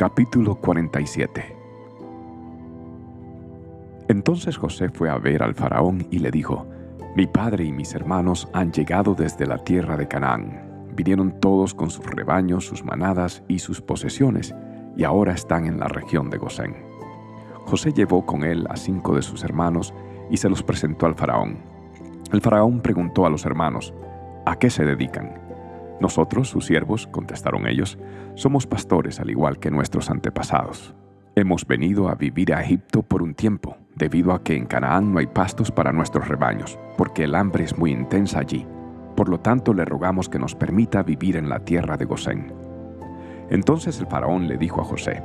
Capítulo 47 Entonces José fue a ver al faraón y le dijo, Mi padre y mis hermanos han llegado desde la tierra de Canaán. Vinieron todos con sus rebaños, sus manadas y sus posesiones, y ahora están en la región de Gosén. José llevó con él a cinco de sus hermanos y se los presentó al faraón. El faraón preguntó a los hermanos, ¿a qué se dedican? Nosotros, sus siervos, contestaron ellos, somos pastores al igual que nuestros antepasados. Hemos venido a vivir a Egipto por un tiempo, debido a que en Canaán no hay pastos para nuestros rebaños, porque el hambre es muy intensa allí. Por lo tanto, le rogamos que nos permita vivir en la tierra de Gosén. Entonces el faraón le dijo a José,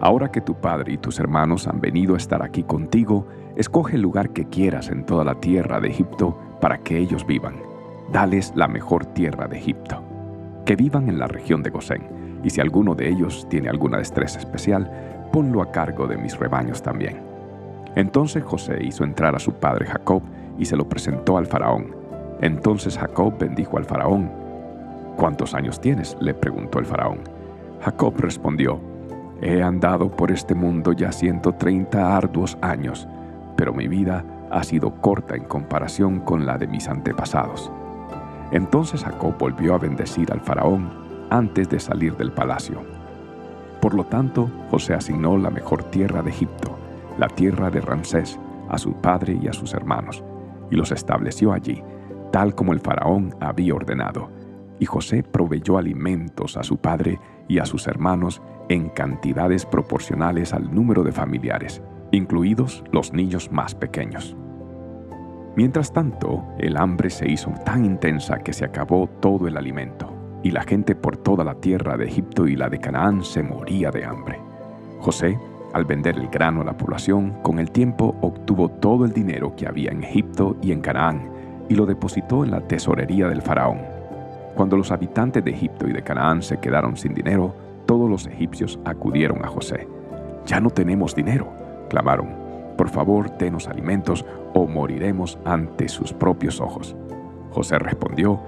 Ahora que tu padre y tus hermanos han venido a estar aquí contigo, escoge el lugar que quieras en toda la tierra de Egipto para que ellos vivan dales la mejor tierra de Egipto. Que vivan en la región de Gosén, y si alguno de ellos tiene alguna destreza especial, ponlo a cargo de mis rebaños también. Entonces José hizo entrar a su padre Jacob y se lo presentó al faraón. Entonces Jacob bendijo al faraón. ¿Cuántos años tienes? le preguntó el faraón. Jacob respondió, He andado por este mundo ya 130 arduos años, pero mi vida ha sido corta en comparación con la de mis antepasados. Entonces Jacob volvió a bendecir al faraón antes de salir del palacio. Por lo tanto, José asignó la mejor tierra de Egipto, la tierra de Ramsés, a su padre y a sus hermanos, y los estableció allí, tal como el faraón había ordenado. Y José proveyó alimentos a su padre y a sus hermanos en cantidades proporcionales al número de familiares, incluidos los niños más pequeños. Mientras tanto, el hambre se hizo tan intensa que se acabó todo el alimento, y la gente por toda la tierra de Egipto y la de Canaán se moría de hambre. José, al vender el grano a la población, con el tiempo obtuvo todo el dinero que había en Egipto y en Canaán, y lo depositó en la tesorería del faraón. Cuando los habitantes de Egipto y de Canaán se quedaron sin dinero, todos los egipcios acudieron a José. Ya no tenemos dinero, clamaron por favor, denos alimentos o moriremos ante sus propios ojos. José respondió,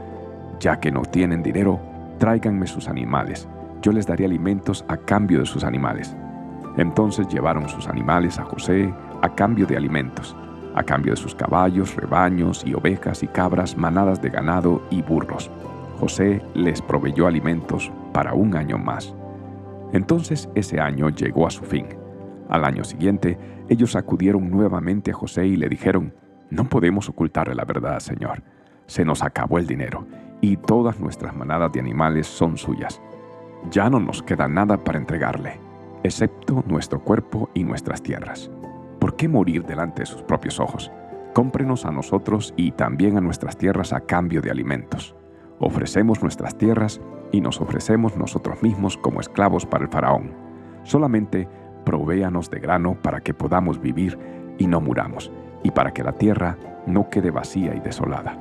ya que no tienen dinero, tráiganme sus animales, yo les daré alimentos a cambio de sus animales. Entonces llevaron sus animales a José a cambio de alimentos, a cambio de sus caballos, rebaños y ovejas y cabras, manadas de ganado y burros. José les proveyó alimentos para un año más. Entonces ese año llegó a su fin al año siguiente, ellos acudieron nuevamente a José y le dijeron, no podemos ocultarle la verdad, Señor. Se nos acabó el dinero y todas nuestras manadas de animales son suyas. Ya no nos queda nada para entregarle, excepto nuestro cuerpo y nuestras tierras. ¿Por qué morir delante de sus propios ojos? Cómprenos a nosotros y también a nuestras tierras a cambio de alimentos. Ofrecemos nuestras tierras y nos ofrecemos nosotros mismos como esclavos para el faraón. Solamente provéanos de grano para que podamos vivir y no muramos, y para que la tierra no quede vacía y desolada.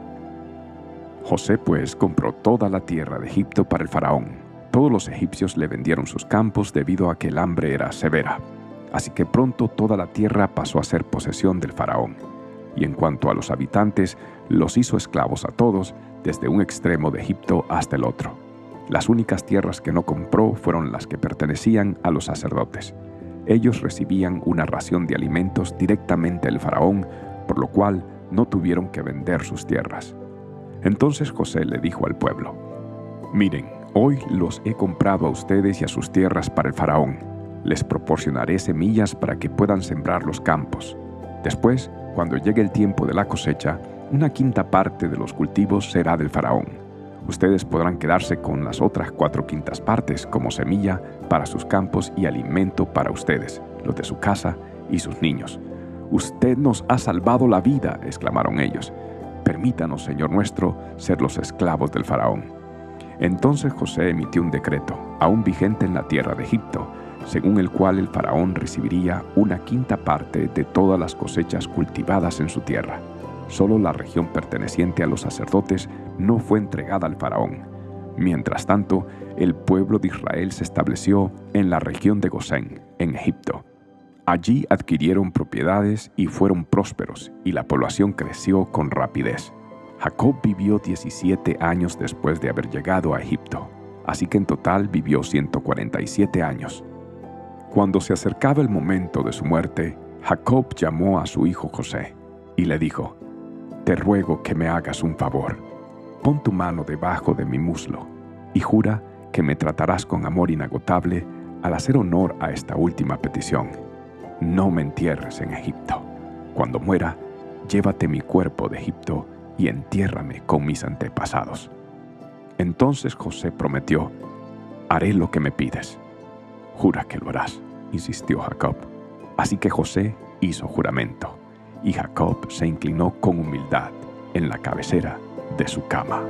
José pues compró toda la tierra de Egipto para el faraón. Todos los egipcios le vendieron sus campos debido a que el hambre era severa. Así que pronto toda la tierra pasó a ser posesión del faraón. Y en cuanto a los habitantes, los hizo esclavos a todos, desde un extremo de Egipto hasta el otro. Las únicas tierras que no compró fueron las que pertenecían a los sacerdotes ellos recibían una ración de alimentos directamente del faraón, por lo cual no tuvieron que vender sus tierras. Entonces José le dijo al pueblo, Miren, hoy los he comprado a ustedes y a sus tierras para el faraón. Les proporcionaré semillas para que puedan sembrar los campos. Después, cuando llegue el tiempo de la cosecha, una quinta parte de los cultivos será del faraón Ustedes podrán quedarse con las otras cuatro quintas partes como semilla para sus campos y alimento para ustedes, los de su casa y sus niños. Usted nos ha salvado la vida, exclamaron ellos. Permítanos, Señor nuestro, ser los esclavos del faraón. Entonces José emitió un decreto, aún vigente en la tierra de Egipto, según el cual el faraón recibiría una quinta parte de todas las cosechas cultivadas en su tierra. Solo la región perteneciente a los sacerdotes no fue entregada al faraón. Mientras tanto, el pueblo de Israel se estableció en la región de Gosén, en Egipto. Allí adquirieron propiedades y fueron prósperos, y la población creció con rapidez. Jacob vivió 17 años después de haber llegado a Egipto, así que en total vivió 147 años. Cuando se acercaba el momento de su muerte, Jacob llamó a su hijo José y le dijo, Te ruego que me hagas un favor. Pon tu mano debajo de mi muslo y jura que me tratarás con amor inagotable al hacer honor a esta última petición. No me entierres en Egipto. Cuando muera, llévate mi cuerpo de Egipto y entiérrame con mis antepasados. Entonces José prometió, haré lo que me pides. Jura que lo harás, insistió Jacob. Así que José hizo juramento, y Jacob se inclinó con humildad en la cabecera de su cama.